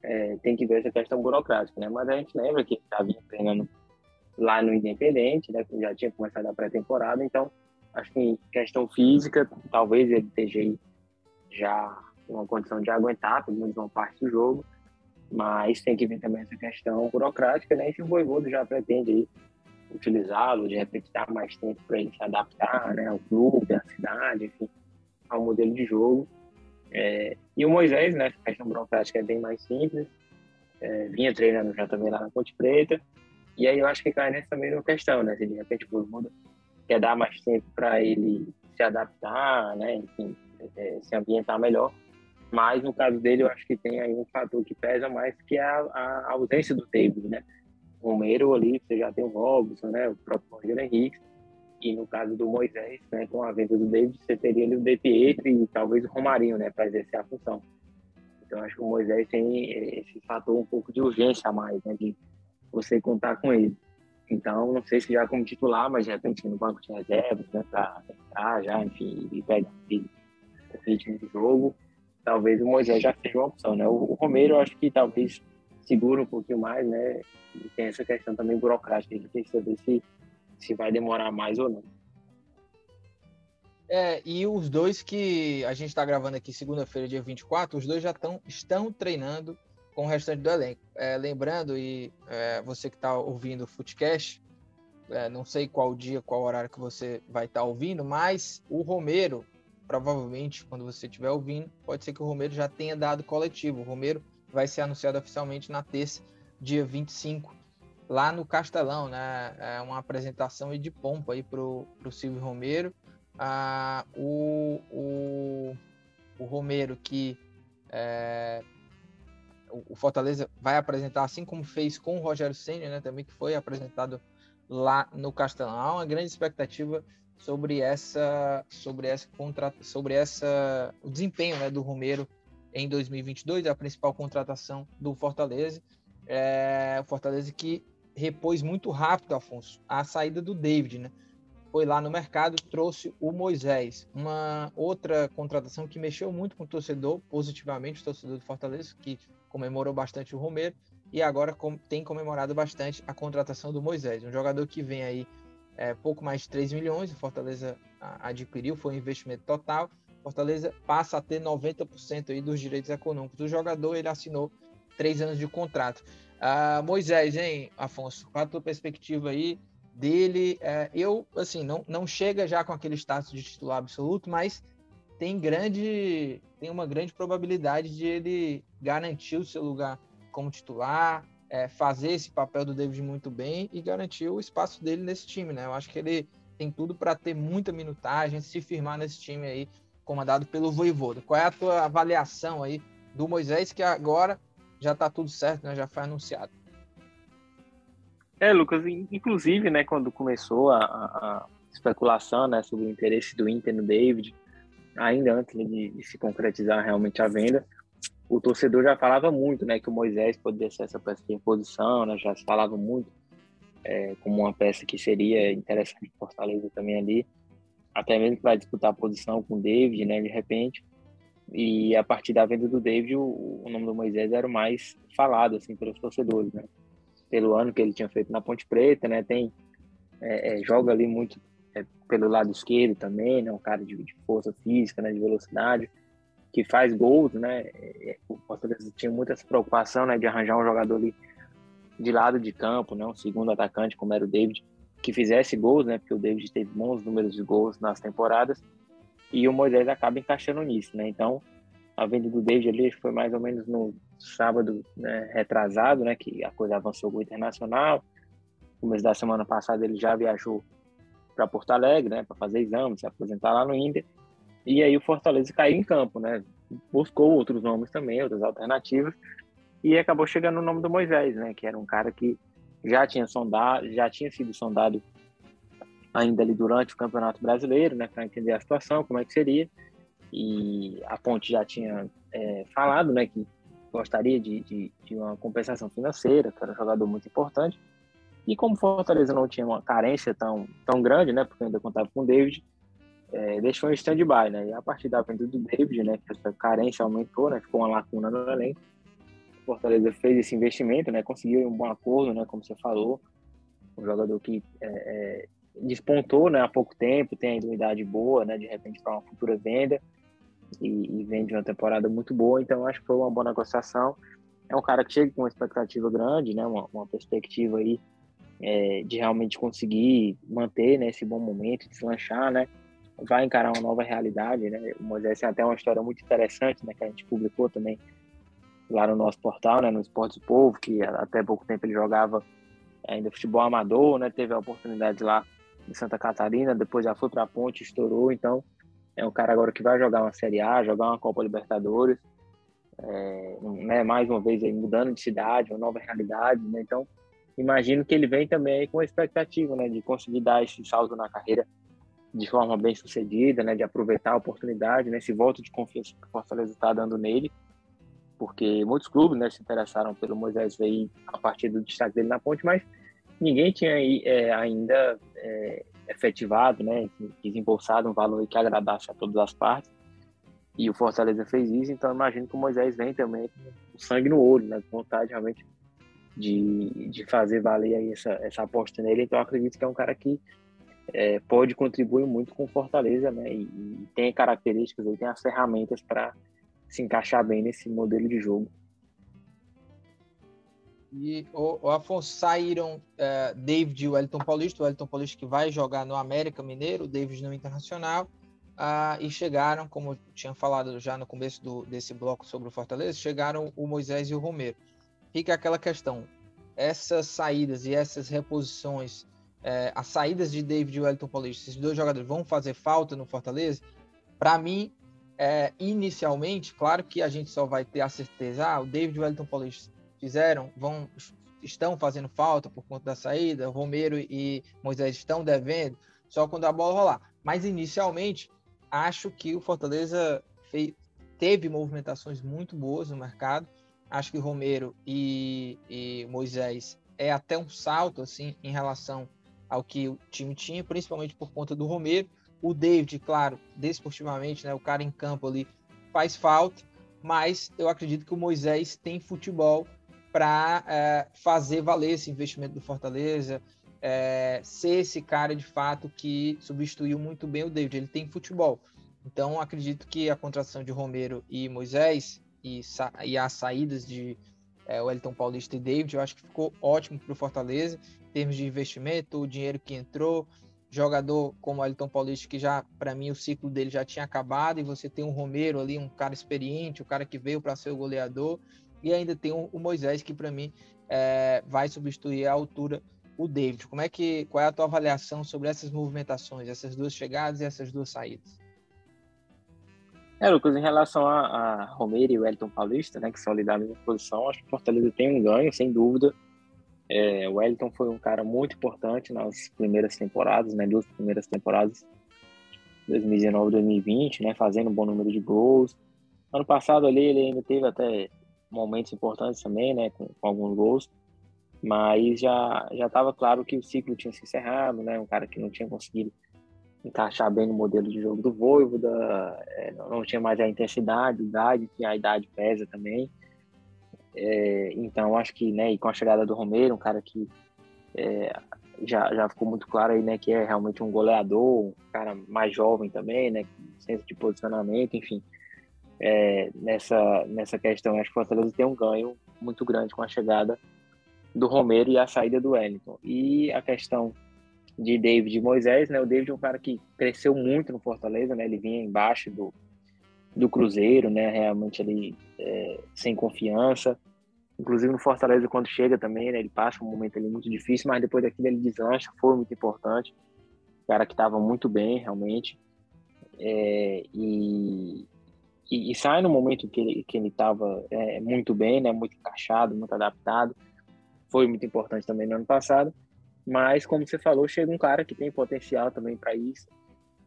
é, tem que ver essa questão burocrática, né? Mas a gente lembra que ele vinha treinando lá no Independente, né? Já tinha começado a pré-temporada, então acho que em questão física, talvez ele esteja já uma condição de aguentar pelo menos uma parte do jogo, mas tem que ver também essa questão burocrática, né? Se o Voivodo já pretende utilizá-lo, de repente dar mais tempo para ele se adaptar, né? Ao clube, à cidade, enfim ao modelo de jogo. É, e o Moisés, né, a questão burocrática é bem mais simples, é, vinha treinando já também lá na Ponte Preta, e aí eu acho que cai nessa mesma questão, né, se de repente o muda, quer dar mais tempo para ele se adaptar, né, enfim, é, se ambientar melhor, mas no caso dele eu acho que tem aí um fator que pesa mais, que é a, a ausência do David, né, o Romero ali, você já tem o Robson, né, o próprio Rogério Henrique, e no caso do Moisés, né, com a venda do David, você teria ali o De Pietro e talvez o Romarinho, né, para exercer a função. Então acho que o Moisés tem esse fator um pouco de urgência a mais, né, de você contar com ele. Então, não sei se já como titular, mas de repente no banco de reservas, né, para entrar já, enfim, e pegar o ritmo de jogo, talvez o Moisés já seja uma opção, né? O, o Romero, eu acho que talvez segura um pouquinho mais, né? E tem essa questão também burocrática, ele tem que saber se se vai demorar mais ou não. É, e os dois que a gente está gravando aqui segunda-feira, dia 24, os dois já tão, estão treinando com o restante do elenco. É, lembrando, e é, você que está ouvindo o Footcast, é, não sei qual dia, qual horário que você vai estar tá ouvindo, mas o Romero, provavelmente, quando você estiver ouvindo, pode ser que o Romero já tenha dado coletivo. O Romero vai ser anunciado oficialmente na terça, dia 25 lá no Castelão, né? É uma apresentação de pompa aí pro, pro Silvio Romero. Ah, o, o, o Romero que é, o Fortaleza vai apresentar, assim como fez com o Rogério Senna, né? Também que foi apresentado lá no Castelão. Há uma grande expectativa sobre essa sobre essa contra, sobre essa o desempenho né, do Romero em 2022, a principal contratação do Fortaleza. É, o Fortaleza que repôs muito rápido, Afonso, a saída do David, né? Foi lá no mercado, trouxe o Moisés. Uma outra contratação que mexeu muito com o torcedor, positivamente, o torcedor do Fortaleza, que comemorou bastante o Romero, e agora tem comemorado bastante a contratação do Moisés. Um jogador que vem aí é, pouco mais de 3 milhões, o Fortaleza adquiriu, foi um investimento total. Fortaleza passa a ter 90% aí dos direitos econômicos do jogador, ele assinou três anos de contrato. Ah, Moisés, hein, Afonso? Qual a tua perspectiva aí dele? É, eu, assim, não, não chega já com aquele status de titular absoluto, mas tem grande, tem uma grande probabilidade de ele garantir o seu lugar como titular, é, fazer esse papel do David muito bem e garantir o espaço dele nesse time, né? Eu acho que ele tem tudo para ter muita minutagem, se firmar nesse time aí, comandado pelo Voivoda. Qual é a tua avaliação aí do Moisés, que agora já está tudo certo, né? Já foi anunciado. É, Lucas, inclusive, né, quando começou a, a especulação, né, sobre o interesse do Inter no David, ainda antes de, de, se concretizar realmente a venda, o torcedor já falava muito, né, que o Moisés poderia ser essa peça de reposição, né, já se falava muito é, como uma peça que seria interessante para Fortaleza também ali, até mesmo para disputar a posição com o David, né, de repente. E a partir da venda do David, o, o nome do Moisés era o mais falado assim pelos torcedores, né? Pelo ano que ele tinha feito na Ponte Preta, né? Tem é, é, joga ali muito é, pelo lado esquerdo também, né? Um cara de, de, força física, né? De velocidade, que faz gols, né? É, o Fortaleza tinha muita preocupação, né? De arranjar um jogador ali de lado de campo, né? Um segundo atacante como era o David, que fizesse gols, né? Porque o David teve bons números de gols nas temporadas e o Moisés acaba encaixando nisso, né? Então, a venda do David ali foi mais ou menos no sábado né, retrasado, né? Que a coisa avançou com o Internacional. No começo da semana passada ele já viajou para Porto Alegre, né? Para fazer exame, se apresentar lá no Inter. E aí o Fortaleza caiu em campo, né? Buscou outros nomes também, outras alternativas. E acabou chegando o nome do Moisés, né? Que era um cara que já tinha sondado, já tinha sido sondado ainda ali durante o Campeonato Brasileiro, né, para entender a situação, como é que seria. E a Ponte já tinha é, falado, né, que gostaria de, de, de, uma compensação financeira, que era um jogador muito importante. E como Fortaleza não tinha uma carência tão, tão grande, né, porque ainda contava com o David, é, deixou em stand-by, né, e a partir da venda do David, né, que essa carência aumentou, né, ficou uma lacuna no elenco, Fortaleza fez esse investimento, né, conseguiu um bom acordo, né, como você falou, um jogador que é, é despontou né, há pouco tempo, tem uma idade boa, né, de repente para uma futura venda e, e vende uma temporada muito boa, então acho que foi uma boa negociação. É um cara que chega com uma expectativa grande, né, uma, uma perspectiva aí é, de realmente conseguir manter né, esse bom momento, deslanchar, né, vai encarar uma nova realidade, né. O Moisés tem até uma história muito interessante, né, que a gente publicou também lá no nosso portal, né, no Esportes do Povo, que até pouco tempo ele jogava ainda futebol amador, né, teve a oportunidade lá em Santa Catarina, depois já foi para a Ponte, estourou, então é um cara agora que vai jogar uma Série A, jogar uma Copa Libertadores, é, né, mais uma vez aí, mudando de cidade, uma nova realidade, né, então imagino que ele vem também com a expectativa, né, de conseguir dar esse salto na carreira de forma bem sucedida, né, de aproveitar a oportunidade, né, esse voto de confiança que o Fortaleza está dando nele, porque muitos clubes, né, se interessaram pelo Moisés Vei a partir do destaque dele na Ponte, mas ninguém tinha é, ainda é, efetivado, né, desembolsado um valor que agradasse a todas as partes. E o Fortaleza fez isso, então imagino que o Moisés vem também com sangue no olho, né, com vontade realmente de, de fazer valer aí essa, essa aposta nele. Então acredito que é um cara que é, pode contribuir muito com Fortaleza, né, e, e tem características, tem as ferramentas para se encaixar bem nesse modelo de jogo. E o, o Afonso saíram uh, David e o Wellington Paulista, o Wellington Paulista que vai jogar no América Mineiro, o David no Internacional, uh, e chegaram, como eu tinha falado já no começo do, desse bloco sobre o Fortaleza, chegaram o Moisés e o Romero. Fica aquela questão, essas saídas e essas reposições, uh, as saídas de David e Wellington Paulista, esses dois jogadores vão fazer falta no Fortaleza? Para mim, é, inicialmente, claro que a gente só vai ter a certeza, ah, o David e o Wellington Paulista fizeram, vão estão fazendo falta por conta da saída, Romero e Moisés estão devendo, só quando a bola rolar. Mas inicialmente, acho que o Fortaleza fez, teve movimentações muito boas no mercado. Acho que Romero e, e Moisés é até um salto assim em relação ao que o time tinha, principalmente por conta do Romero. O David, claro, desportivamente, né, o cara em campo ali faz falta, mas eu acredito que o Moisés tem futebol para é, fazer valer esse investimento do Fortaleza, é, ser esse cara de fato que substituiu muito bem o David. Ele tem futebol. Então, acredito que a contratação de Romero e Moisés e, e as saídas de é, Wellington Paulista e David, eu acho que ficou ótimo para o Fortaleza, em termos de investimento, o dinheiro que entrou, jogador como Wellington Paulista, que já, para mim, o ciclo dele já tinha acabado, e você tem um Romero ali, um cara experiente, o um cara que veio para ser o goleador. e ainda tem o, o Moisés, que para mim é, vai substituir à altura o David. Como é que, qual é a tua avaliação sobre essas movimentações, essas duas chegadas e essas duas saídas? É, Lucas, em relação a, a Romero e Wellington Paulista, né, que são ali da mesma posição, acho que o Fortaleza tem um ganho, sem dúvida. É, o Wellington foi um cara muito importante nas primeiras temporadas, né, duas primeiras temporadas, 2019 2020, né, fazendo um bom número de gols. Ano passado ali ele ainda teve até momentos importantes também, né, com, com alguns gols, mas já já estava claro que o ciclo tinha se encerrado, né, um cara que não tinha conseguido encaixar bem no modelo de jogo do Voivoda, é, não tinha mais a intensidade, a idade, que a idade pesa também. É, então acho que, né, e com a chegada do Romero, um cara que é, já, já ficou muito claro aí, né, que é realmente um goleador, um cara mais jovem também, né, senso de posicionamento, enfim. É, nessa, nessa questão, acho que o Fortaleza tem um ganho muito grande com a chegada do Romero e a saída do Wellington. E a questão de David Moisés, né? O David é um cara que cresceu muito no Fortaleza, né? Ele vinha embaixo do, do Cruzeiro, né? Realmente ali é, sem confiança. Inclusive no Fortaleza, quando chega também, né? Ele passa um momento ali muito difícil, mas depois daquilo ele deslancha, foi muito importante. O cara que estava muito bem, realmente. É, e, e, e, sai no momento que ele que ele estava é, muito bem, né? Muito encaixado, muito adaptado. Foi muito importante também no ano passado. Mas, como você falou, chega um cara que tem potencial também para isso.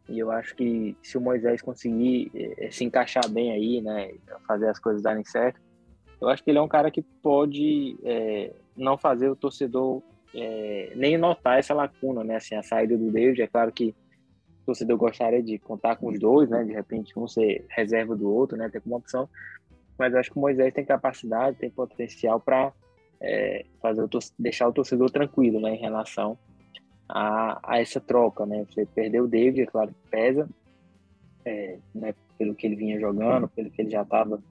E eu acho que se o Moisés conseguir eh, se encaixar bem aí, né, fazer as coisas darem certo, eu acho que ele é um cara que pode é, não fazer o torcedor é, nem notar essa lacuna, né? Assim, a saída do David, é claro que o torcedor gostaria de contar com os dois, né? De repente, um ser reserva do outro, né? Ter como opção. Mas eu acho que o Moisés tem capacidade, tem potencial para é, fazer o deixar o torcedor tranquilo, né, em relação a, a, essa troca, né? Você perdeu o David, é claro que pesa, é, né, pelo que ele vinha jogando, pelo que ele já estava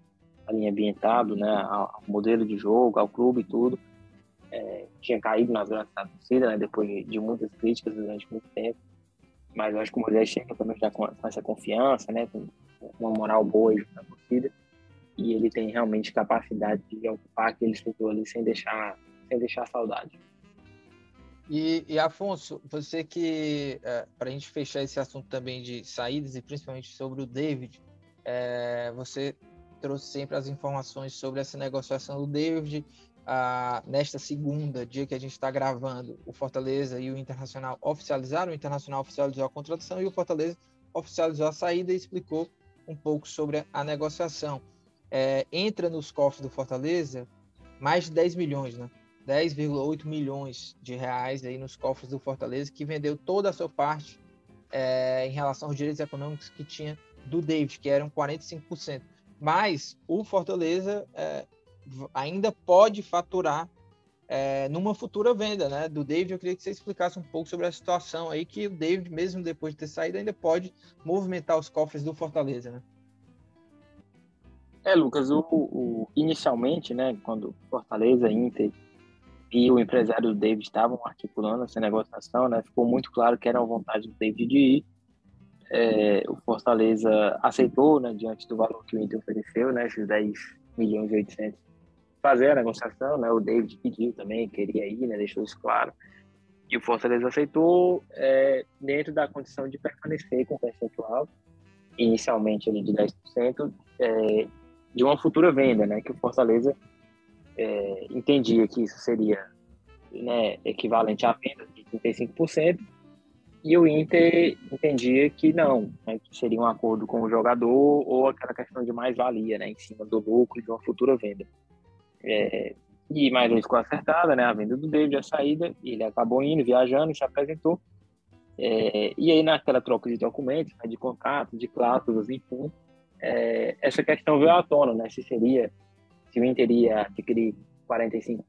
ali ambientado, né, ao, modelo de jogo, ao clube e tudo. É, tinha caído nas grandes da torcida, né, depois de muitas críticas durante muito tempo. Mas eu acho que o Moisés chega também já com, com essa confiança, né, com uma moral boa na torcida e ele tem realmente capacidade de ocupar aquele setor ali sem deixar, sem deixar saudade. E, e Afonso, você que, é, para a gente fechar esse assunto também de saídas e principalmente sobre o David, é, você trouxe sempre as informações sobre essa negociação do David. Ah, nesta segunda, dia que a gente está gravando, o Fortaleza e o Internacional oficializaram, o Internacional oficializou a contratação e o Fortaleza oficializou a saída e explicou um pouco sobre a negociação é, entra nos cofres do Fortaleza mais de 10 milhões, né? 10,8 milhões de reais aí nos cofres do Fortaleza, que vendeu toda a sua parte é, em relação aos direitos econômicos que tinha do David, que eram 45%. Mas o Fortaleza é, ainda pode faturar é, numa futura venda né, do David. Eu queria que você explicasse um pouco sobre a situação aí, que o David, mesmo depois de ter saído, ainda pode movimentar os cofres do Fortaleza. Né? É, Lucas, o, o, inicialmente, né, quando Fortaleza, Inter e o empresário do David estavam articulando essa negociação, né, ficou muito claro que era uma vontade do David de ir. É, o Fortaleza aceitou, né, diante do valor que o Inter ofereceu, né, esses 10 milhões e 800, fazer a negociação, né, o David pediu também, queria ir, né, deixou isso claro. E o Fortaleza aceitou é, dentro da condição de permanecer com o percentual, inicialmente ali de 10%, é, de uma futura venda, né? Que o Fortaleza é, entendia que isso seria né, equivalente à venda de 35%, e o Inter entendia que não, né, que seria um acordo com o jogador ou aquela questão de mais-valia, né, em cima do lucro de uma futura venda. É, e mais uma ficou acertada, né, a venda do David, a saída, ele acabou indo, viajando, se apresentou. É, e aí, naquela troca de documentos, né, de contratos, de cláusulas, enfim, é, essa questão veio à tona, né? Se seria, se o Inter ia adquirir 45%,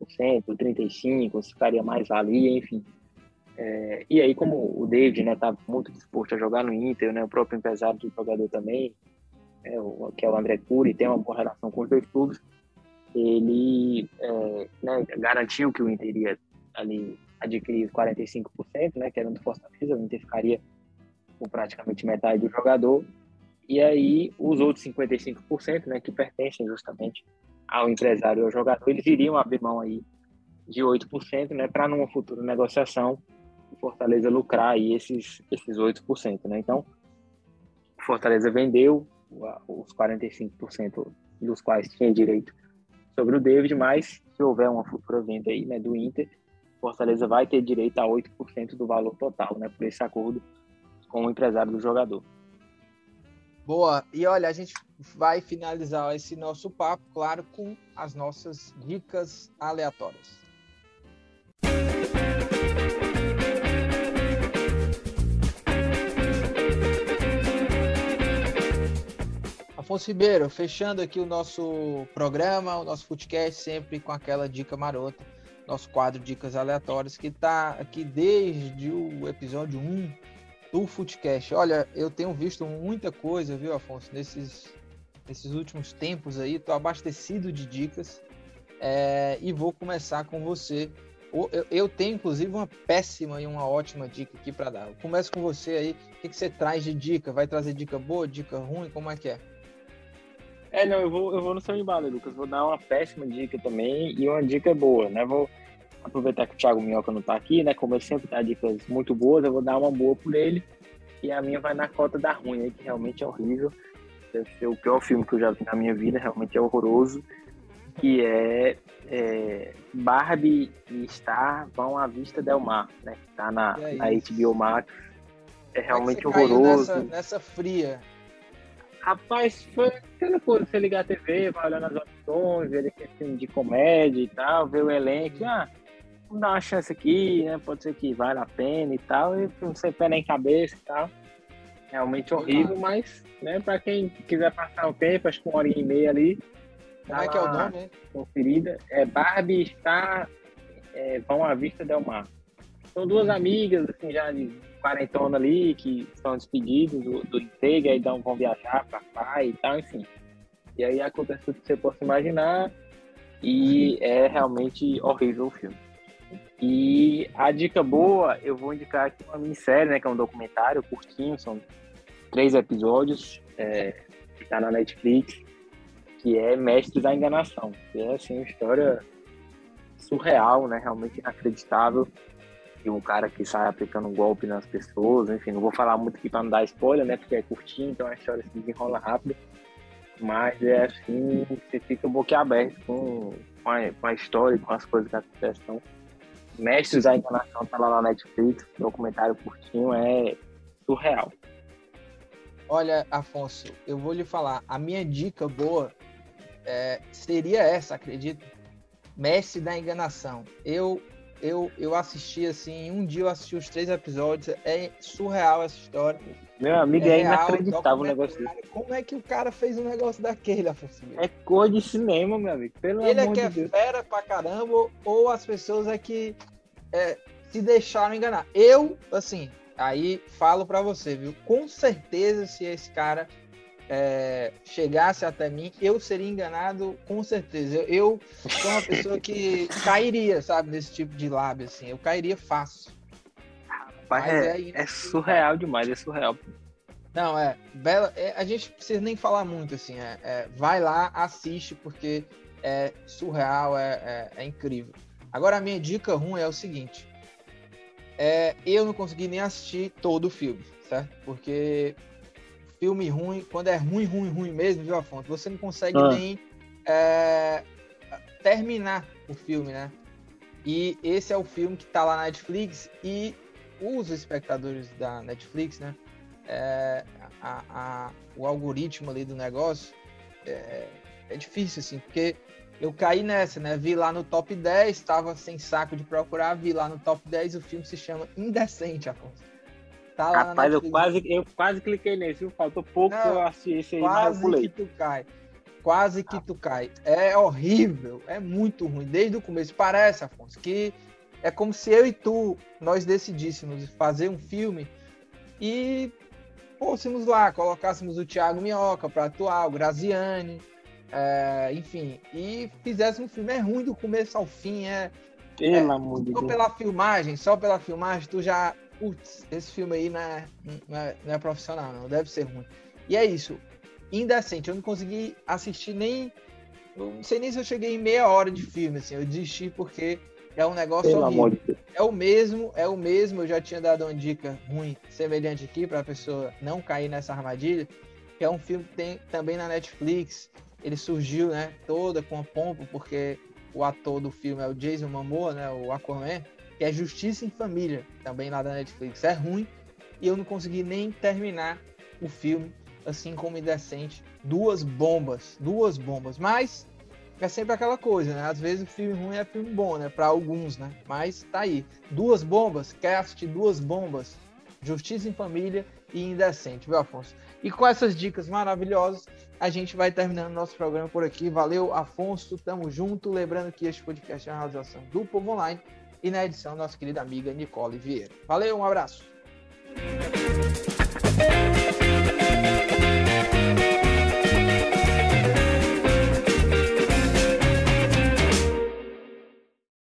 35%, se ficaria mais valia, enfim. É, e aí, como o David né, tá muito disposto a jogar no Inter, né, o próprio empresário do jogador também, é, o, que é o André Cury, tem uma boa relação com os dois clubes, ele é, né, garantiu que o Inter iria ali adquirir 45%, né, que era do Fortaleza, o Inter ficaria com praticamente metade do jogador, e aí, os outros 55%, né, que pertencem justamente ao empresário e ao jogador, eles iriam abrir mão aí de 8%, né, para numa futura negociação o Fortaleza lucrar aí esses, esses 8%, né? Então, o Fortaleza vendeu os 45% dos quais tinha direito sobre o David, mas se houver uma futura venda aí, né, do Inter, Fortaleza vai ter direito a 8% do valor total, né, por esse acordo com o empresário do jogador. Boa. E olha, a gente vai finalizar esse nosso papo, claro, com as nossas dicas aleatórias. Afonso Ribeiro, fechando aqui o nosso programa, o nosso podcast, sempre com aquela dica marota, nosso quadro Dicas Aleatórias, que está aqui desde o episódio 1 do Footcast. Olha, eu tenho visto muita coisa, viu, Afonso, nesses, nesses últimos tempos aí, estou abastecido de dicas é, e vou começar com você. Eu, eu, tenho, inclusive, uma péssima e uma ótima dica aqui para dar. Eu começo com você aí. O que, que você traz de dica? Vai trazer dica boa, dica ruim? Como é que é? É, não, eu vou, eu vou no seu embalo, Lucas. Vou dar uma péssima dica também e uma dica boa, né? Vou aproveitar que o Thiago Minhoca não tá aqui, né? Como ele sempre dá dicas muito boas, eu vou dar uma boa por ele. E a minha vai na cota da ruim, aí, que realmente é horrível. Deve ser o pior filme que eu já vi na minha vida, realmente é horroroso. Que é, é Barbie e Star vão à vista del mar, né? Que tá na, é na HBO Max. É, é realmente horroroso. Nessa, nessa fria. Rapaz, foi aquela coisa, você ligar a TV, vai olhando as opções, ver aquele filme de comédia e tal, ver o elenco, ah, vamos dar uma chance aqui, né? Pode ser que vale a pena e tal, e não sei pé nem cabeça e tal. Realmente horrível, mas, né, pra quem quiser passar o tempo, acho que uma hora e meia ali. Como é que é o nome, hein? Conferida. É Barbie está é, Vão à Vista Del Mar. São duas amigas, assim, já de quarentona ali, que estão despedidos do, do emprego, aí dão, vão viajar para pai e tal, enfim. E aí acontece tudo que você possa imaginar, e é realmente horrível o filme. E a dica boa, eu vou indicar aqui uma minissérie, né, que é um documentário curtinho, são três episódios, é, que está na Netflix, que é Mestres da Enganação, que é, assim, uma história surreal, né, realmente inacreditável, e um cara que sai aplicando um golpe nas pessoas, enfim, não vou falar muito aqui para não dar spoiler, né, porque é curtinho, então a história se desenrola rápido, mas é assim, você fica boquiaberto com, com, a, com a história, com as coisas que acontecem. Então, Mestres da Encarnação tá lá na Netflix, documentário curtinho, é surreal. Olha, Afonso, eu vou lhe falar, a minha dica boa é, seria essa, acredito, Mestre da Enganação. Eu eu, eu assisti assim, um dia eu assisti os três episódios, é surreal essa história. Meu amigo, é, é inacreditável o negócio desse. Como é que o cara fez um negócio daquele, Afonso? É cor de cinema, meu amigo. Pelo Ele é amor é que de é fera pra caramba, ou as pessoas é que é, se deixaram enganar. Eu, assim, aí falo pra você, viu? Com certeza, se esse cara é, chegasse até mim, eu seria enganado com certeza. Eu, eu sou uma pessoa que cairia, sabe, nesse tipo de lábio, assim. Eu cairia fácil. Rapaz, é, é, é surreal demais, é surreal. Não, é, bela, é, a gente precisa nem falar muito, assim, é, é vai lá, assiste, porque é surreal, é, é, é, incrível. Agora, a minha dica ruim é o seguinte, é, eu não consegui nem assistir todo o filme, certo? Porque filme ruim, quando é ruim, ruim, ruim mesmo, viu, Afonso? Você não consegue ah. nem é, terminar o filme, né? E esse é o filme que tá lá na Netflix e os espectadores da Netflix, né? É, a, a, o algoritmo ali do negócio é, é, difícil, assim, porque eu caí nessa, né? Vi lá no top 10, estava sem saco de procurar, vi lá no top 10, o filme se chama Indecente, Afonso. Tá lá Rapaz, eu quase, eu quase cliquei nesse, viu? Faltou pouco Não, eu assistir esse aí, quase mas eu pulei. que tu cai. Quase que ah. tu cai. É horrível, é muito ruim, desde o começo. Parece, Afonso, que é como se eu e tu, nós decidíssemos fazer um filme e fôssemos lá, colocássemos o Thiago Minhoca para atuar, o Graziani, é, enfim, e fizéssemos um filme. É ruim do começo ao fim, é. Pelo é, amor de Deus. Só pela filmagem, só pela filmagem, tu já putz, esse filme aí não é, não é, não é profissional, não, deve ser ruim. E é isso, indecente, eu não consegui assistir nem Eu não sei nem se eu cheguei em meia hora de filme, assim. Eu desisti porque é um negócio Pelo horrível. amor de Deus. É o mesmo, é o mesmo. Eu já tinha dado uma dica ruim, semelhante aqui, para a pessoa não cair nessa armadilha. Que é um filme que tem também na Netflix. Ele surgiu, né, toda com a pompa, porque o ator do filme é o Jason Momoa, né, o Aquaman, que é Justiça em Família, também lá da Netflix. É ruim e eu não consegui nem terminar o filme, assim como indecente. Duas bombas, duas bombas. Mas é sempre aquela coisa, né? Às vezes o filme ruim é filme bom, né? Para alguns, né? Mas tá aí. Duas bombas, quer assistir duas bombas? Justiça em Família e Indecente, viu, Afonso? E com essas dicas maravilhosas, a gente vai terminando nosso programa por aqui. Valeu, Afonso, tamo junto. Lembrando que este podcast é uma realização do Povo Online e na edição nossa querida amiga Nicole Vieira. Valeu, um abraço.